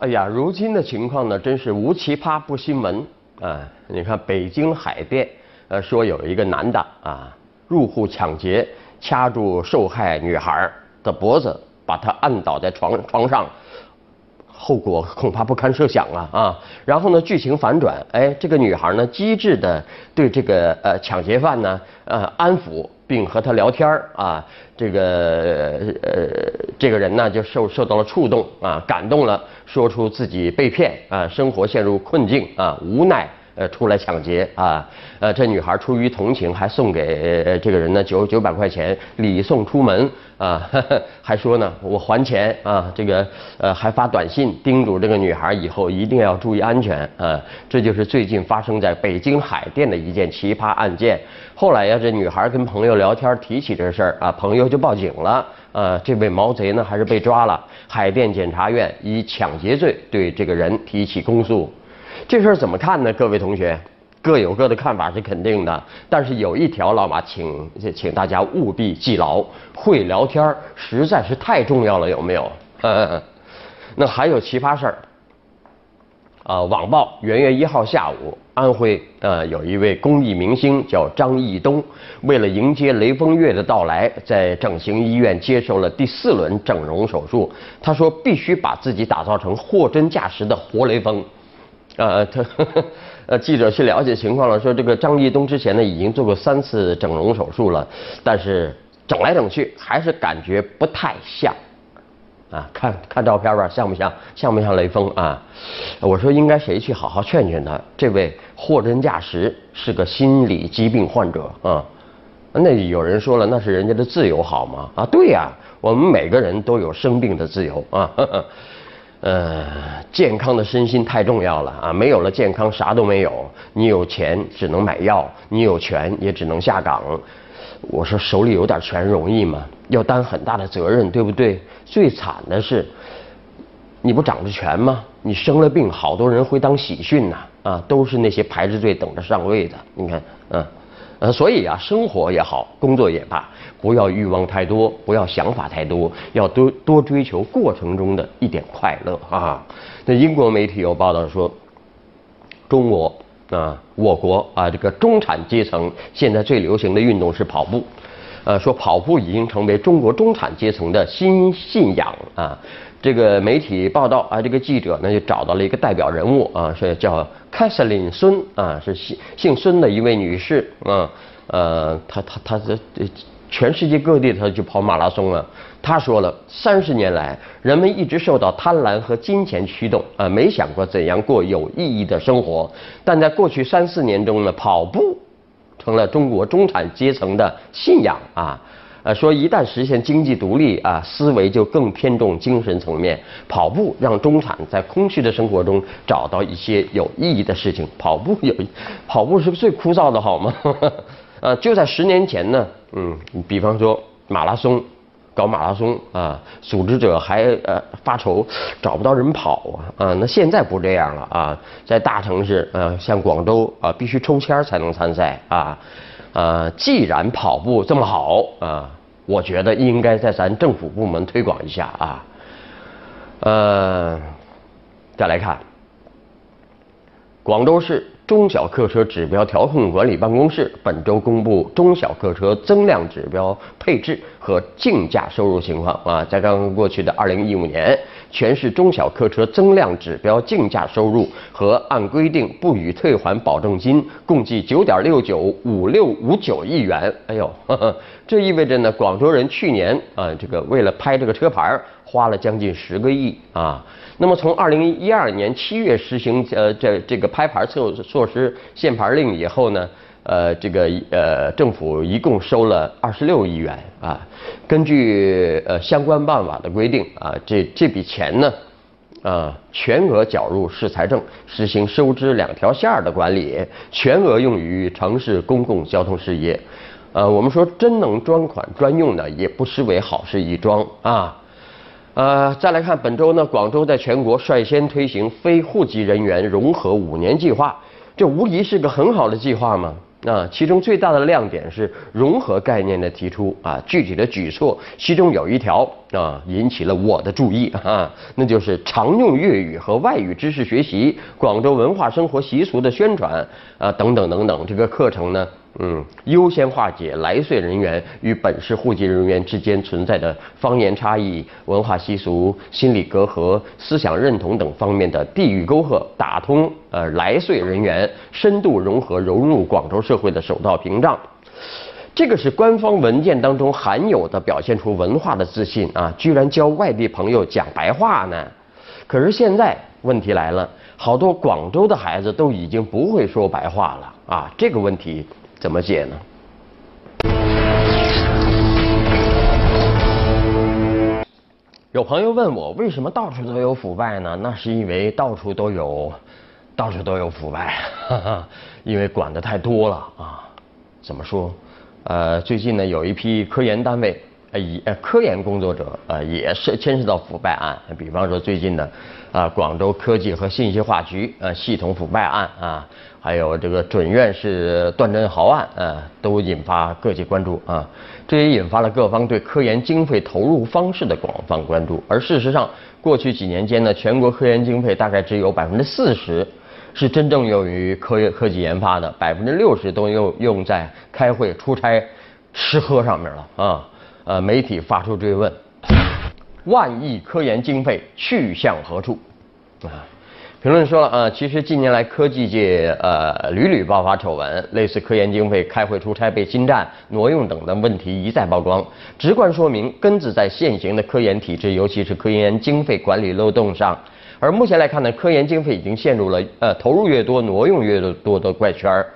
哎呀，如今的情况呢，真是无奇葩不新闻啊！你看北京海淀，呃，说有一个男的啊，入户抢劫，掐住受害女孩的脖子，把她按倒在床床上。后果恐怕不堪设想啊啊！然后呢，剧情反转，哎，这个女孩呢，机智的对这个呃抢劫犯呢，呃安抚并和他聊天啊，这个呃这个人呢就受受到了触动啊，感动了，说出自己被骗啊，生活陷入困境啊，无奈。呃，出来抢劫啊！呃，这女孩出于同情，还送给这个人呢九九百块钱礼送出门啊，还说呢我还钱啊，这个呃还发短信叮嘱这个女孩以后一定要注意安全啊。这就是最近发生在北京海淀的一件奇葩案件。后来呀，这女孩跟朋友聊天提起这事儿啊，朋友就报警了呃。这位毛贼呢还是被抓了，海淀检察院以抢劫罪对这个人提起公诉。这事儿怎么看呢？各位同学，各有各的看法是肯定的。但是有一条，老马请请大家务必记牢：会聊天实在是太重要了，有没有？嗯嗯嗯那还有奇葩事儿啊！网曝元月一号下午，安徽呃有一位公益明星叫张艺东，为了迎接雷锋月的到来，在整形医院接受了第四轮整容手术。他说必须把自己打造成货真价实的活雷锋。呃，他呃，记者去了解情况了，说这个张立东之前呢已经做过三次整容手术了，但是整来整去还是感觉不太像，啊，看看照片吧，像不像？像不像雷锋啊？我说应该谁去好好劝劝他？这位货真价实是个心理疾病患者啊。那有人说了，那是人家的自由好吗？啊，对呀，我们每个人都有生病的自由啊。呃，健康的身心太重要了啊！没有了健康，啥都没有。你有钱只能买药，你有权也只能下岗。我说手里有点权容易吗？要担很大的责任，对不对？最惨的是，你不掌着权吗？你生了病，好多人会当喜讯呐！啊，都是那些排着队等着上位的。你看，嗯。呃，所以啊，生活也好，工作也罢，不要欲望太多，不要想法太多，要多多追求过程中的一点快乐啊。那英国媒体有报道说，中国啊，我国啊，这个中产阶层现在最流行的运动是跑步，呃，说跑步已经成为中国中产阶层的新信仰啊。这个媒体报道啊，这个记者呢就找到了一个代表人物啊，是叫凯瑟琳孙啊，是姓姓孙的一位女士啊，呃，她她她这全世界各地她去跑马拉松了。她说了，三十年来，人们一直受到贪婪和金钱驱动啊，没想过怎样过有意义的生活。但在过去三四年中呢，跑步成了中国中产阶层的信仰啊。呃，说一旦实现经济独立啊，思维就更偏重精神层面。跑步让中产在空虚的生活中找到一些有意义的事情。跑步有，跑步是最枯燥的好吗？呃，就在十年前呢，嗯，比方说马拉松，搞马拉松啊，组织者还呃发愁找不到人跑啊，啊，那现在不这样了啊，在大城市啊，像广州啊，必须抽签才能参赛啊，呃，既然跑步这么好啊。我觉得应该在咱政府部门推广一下啊，呃，再来看，广州市。中小客车指标调控管理办公室本周公布中小客车增量指标配置和竞价收入情况啊，在刚刚过去的二零一五年，全市中小客车增量指标竞价收入和按规定不予退还保证金共计九点六九五六五九亿元。哎呦，这意味着呢，广州人去年啊，这个为了拍这个车牌花了将近十个亿啊。那么从二零一二年七月实行呃这这个拍牌措措施限牌令以后呢，呃这个呃政府一共收了二十六亿元啊。根据呃相关办法的规定啊，这这笔钱呢啊全额缴入市财政，实行收支两条线的管理，全额用于城市公共交通事业。呃，我们说真能专款专用呢，也不失为好事一桩啊。呃，再来看本周呢，广州在全国率先推行非户籍人员融合五年计划，这无疑是个很好的计划嘛。啊，其中最大的亮点是融合概念的提出啊，具体的举措，其中有一条啊引起了我的注意 啊，那就是常用粤语和外语知识学习、广州文化生活习俗的宣传啊等等等等，这个课程呢。嗯，优先化解来穗人员与本市户籍人员之间存在的方言差异、文化习俗、心理隔阂、思想认同等方面的地域沟壑，打通呃来穗人员深度融合融入广州社会的首道屏障。这个是官方文件当中含有的表现出文化的自信啊，居然教外地朋友讲白话呢。可是现在问题来了，好多广州的孩子都已经不会说白话了啊，这个问题。怎么解呢？有朋友问我，为什么到处都有腐败呢？那是因为到处都有，到处都有腐败，哈 哈因为管的太多了啊。怎么说？呃，最近呢，有一批科研单位，呃，以呃科研工作者，呃，也是牵涉到腐败案。比方说，最近的啊，广州科技和信息化局呃系统腐败案啊。还有这个准院士段振豪案，啊，都引发各界关注啊。这也引发了各方对科研经费投入方式的广泛关注。而事实上，过去几年间呢，全国科研经费大概只有百分之四十是真正用于科研科技研发的，百分之六十都用用在开会、出差、吃喝上面了啊。呃，媒体发出追问：万亿科研经费去向何处？啊。评论说了啊，其实近年来科技界呃屡屡爆发丑闻，类似科研经费、开会出差被侵占、挪用等的问题一再曝光，直观说明根子在现行的科研体制，尤其是科研经费管理漏洞上。而目前来看呢，科研经费已经陷入了呃投入越多挪用越多的怪圈儿。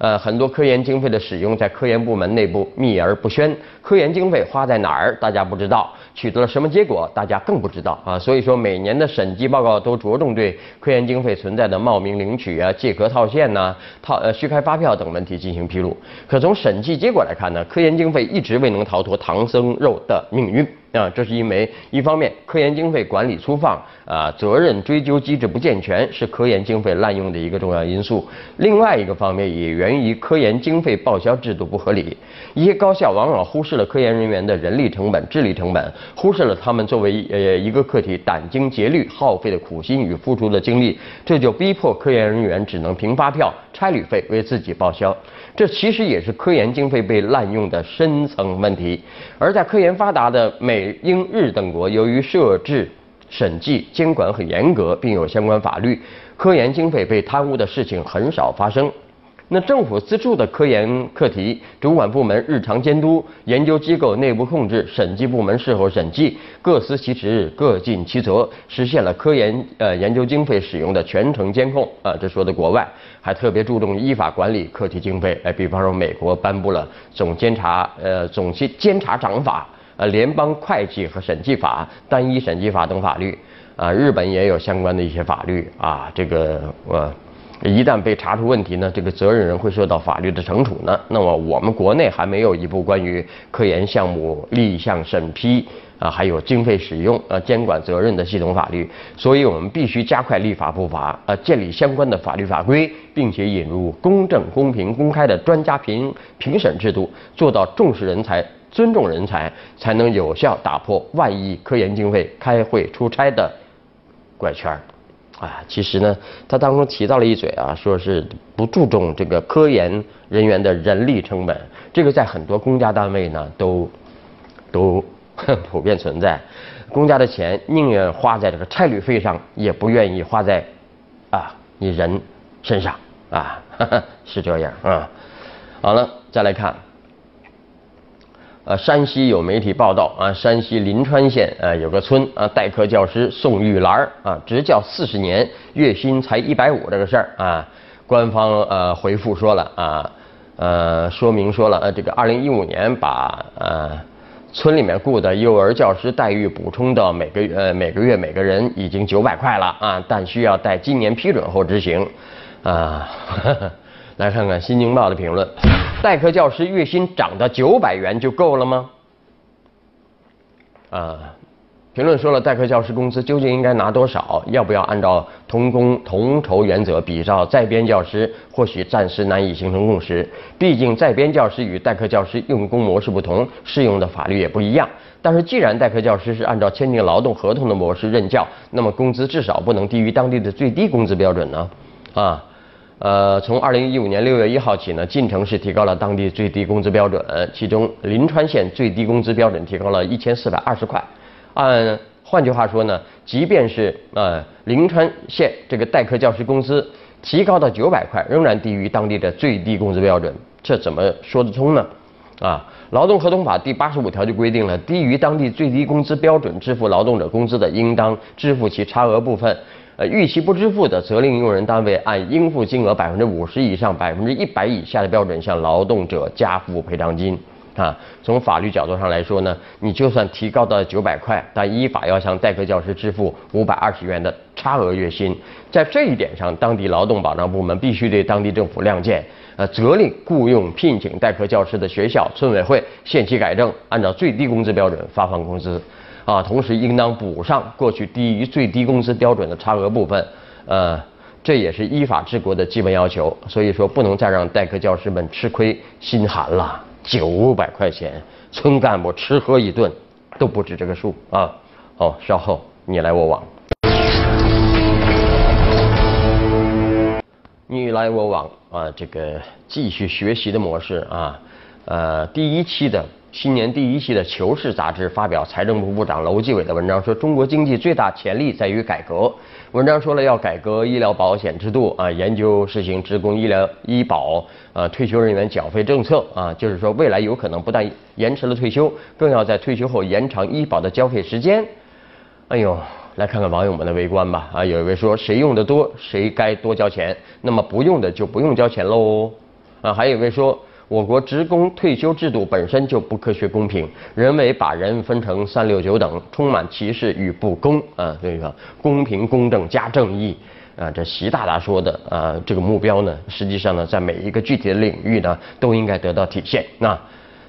呃，很多科研经费的使用在科研部门内部秘而不宣，科研经费花在哪儿，大家不知道，取得了什么结果，大家更不知道啊。所以说，每年的审计报告都着重对科研经费存在的冒名领取啊、借壳套现呐、套呃虚开发票等问题进行披露。可从审计结果来看呢，科研经费一直未能逃脱唐僧肉的命运。啊，这是因为一方面科研经费管理粗放啊，责任追究机制不健全，是科研经费滥用的一个重要因素；另外一个方面也源于科研经费报销制度不合理，一些高校往往忽视了科研人员的人力成本、智力成本，忽视了他们作为呃一个课题殚精竭虑、耗费的苦心与付出的精力，这就逼迫科研人员只能凭发票、差旅费为自己报销。这其实也是科研经费被滥用的深层问题。而在科研发达的美、英、日等国，由于设置、审计、监管很严格，并有相关法律，科研经费被贪污的事情很少发生。那政府资助的科研课题，主管部门日常监督，研究机构内部控制，审计部门事后审计，各司其职，各尽其责，实现了科研呃研究经费使用的全程监控啊。这说的国外还特别注重依法管理课题经费，哎，比方说美国颁布了总监察呃总监监察长法、呃联邦会计和审计法、单一审计法等法律啊。日本也有相关的一些法律啊，这个我。一旦被查出问题呢，这个责任人会受到法律的惩处呢。那么我们国内还没有一部关于科研项目立项审批啊，还有经费使用啊监管责任的系统法律，所以我们必须加快立法步伐啊，建立相关的法律法规，并且引入公正、公平、公开的专家评评审制度，做到重视人才、尊重人才，才能有效打破万亿科研经费开会出差的怪圈儿。啊，其实呢，他当中提到了一嘴啊，说是不注重这个科研人员的人力成本，这个在很多公家单位呢都都 普遍存在，公家的钱宁愿花在这个差旅费上，也不愿意花在啊你人身上啊，是这样啊。好了，再来看。呃，山西有媒体报道啊，山西临川县呃有个村啊，代课教师宋玉兰啊，执教四十年，月薪才一百五这个事儿啊，官方呃回复说了啊，呃说明说了呃这个二零一五年把呃村里面雇的幼儿教师待遇补充到每个呃每个月每个人已经九百块了啊，但需要待今年批准后执行啊。来看看《新京报》的评论：代课教师月薪涨到九百元就够了吗？啊，评评论说了，代课教师工资究竟应该拿多少？要不要按照同工同酬原则比照在编教师？或许暂时难以形成共识。毕竟在编教师与代课教师用工模式不同，适用的法律也不一样。但是既然代课教师是按照签订劳动合同的模式任教，那么工资至少不能低于当地的最低工资标准呢？啊，呃，从二零一五年六月一号起呢，晋城市提高了当地最低工资标准，其中临川县最低工资标准提高了一千四百二十块。按换句话说呢，即便是呃临川县这个代课教师工资提高到九百块，仍然低于当地的最低工资标准，这怎么说得通呢？啊，劳动合同法第八十五条就规定了，低于当地最低工资标准支付劳动者工资的，应当支付其差额部分。呃，逾期不支付的，责令用人单位按应付金额百分之五十以上、百分之一百以下的标准向劳动者加付赔偿金。啊，从法律角度上来说呢，你就算提高到九百块，但依法要向代课教师支付五百二十元的差额月薪。在这一点上，当地劳动保障部门必须对当地政府亮剑，呃，责令雇佣聘请代课教师的学校、村委会限期改正，按照最低工资标准发放工资。啊，同时应当补上过去低于最低工资标准的差额部分。呃，这也是依法治国的基本要求。所以说，不能再让代课教师们吃亏心寒了。九百块钱，村干部吃喝一顿都不止这个数啊！好，稍后你来我往，你来我往啊！这个继续学习的模式啊，呃，第一期的。新年第一期的《求是》杂志发表财政部部长楼继伟的文章，说中国经济最大潜力在于改革。文章说了要改革医疗保险制度啊，研究实行职工医疗医保啊，退休人员缴费政策啊，就是说未来有可能不但延迟了退休，更要在退休后延长医保的交费时间。哎呦，来看看网友们的围观吧啊，有一位说谁用的多谁该多交钱，那么不用的就不用交钱喽啊，还有一位说。我国职工退休制度本身就不科学公平，人为把人分成三六九等，充满歧视与不公啊！这个公平公正加正义啊，这习大大说的啊，这个目标呢，实际上呢，在每一个具体的领域呢，都应该得到体现。那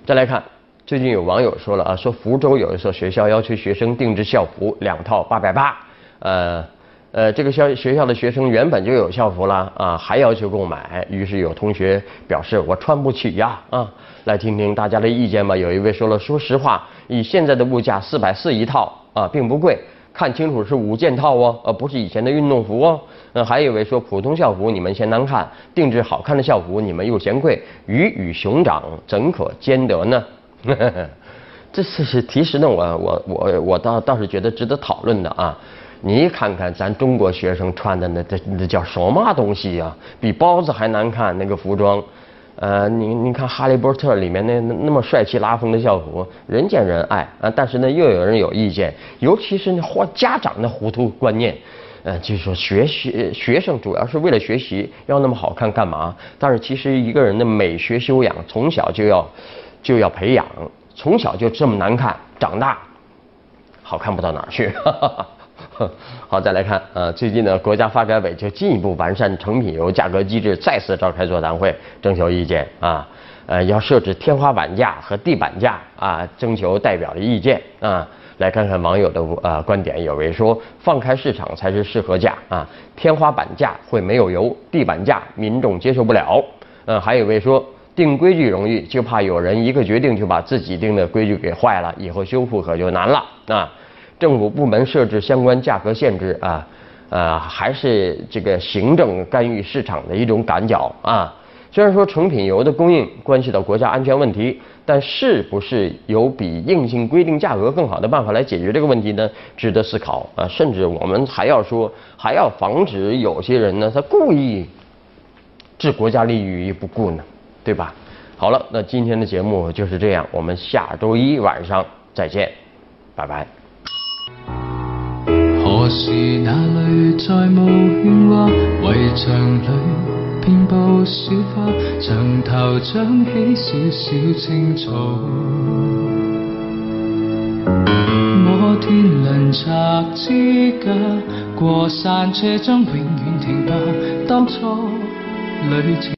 再来看，最近有网友说了啊，说福州有一所学校要求学生定制校服，两套八百八，呃。呃，这个校学校的学生原本就有校服了啊，还要求购买，于是有同学表示我穿不起呀啊，来听听大家的意见吧。有一位说了，说实话，以现在的物价四百四一套啊，并不贵，看清楚是五件套哦，而不是以前的运动服哦。那，还有一位说普通校服你们嫌难看，定制好看的校服你们又嫌贵，鱼与熊掌怎可兼得呢？呵呵呵这是是其实呢，我我我我倒倒是觉得值得讨论的啊。你看看咱中国学生穿的那这那叫什么东西呀？比包子还难看那个服装，呃，你你看《哈利波特》里面那那那么帅气拉风的校服，人见人爱啊，但是呢又有人有意见，尤其是那或家长的糊涂观念，呃，就是说学习学生主要是为了学习，要那么好看干嘛？但是其实一个人的美学修养从小就要就要培养，从小就这么难看，长大好看不到哪儿去。好，再来看，呃，最近呢，国家发改委就进一步完善成品油价格机制，再次召开座谈会，征求意见啊，呃，要设置天花板价和地板价啊，征求代表的意见啊。来看看网友的呃观点，有位说放开市场才是适合价啊，天花板价会没有油，地板价民众接受不了。嗯，还有位说定规矩容易，就怕有人一个决定就把自己定的规矩给坏了，以后修复可就难了啊。政府部门设置相关价格限制啊，呃，还是这个行政干预市场的一种赶脚啊。虽然说成品油的供应关系到国家安全问题，但是不是有比硬性规定价格更好的办法来解决这个问题呢？值得思考啊。甚至我们还要说，还要防止有些人呢，他故意置国家利益于不顾呢，对吧？好了，那今天的节目就是这样，我们下周一晚上再见，拜拜。何时那里再无喧哗？围墙里遍布小花，墙头长起小小青草。摩天轮拆支架，过山车将永远停泊。当初旅程。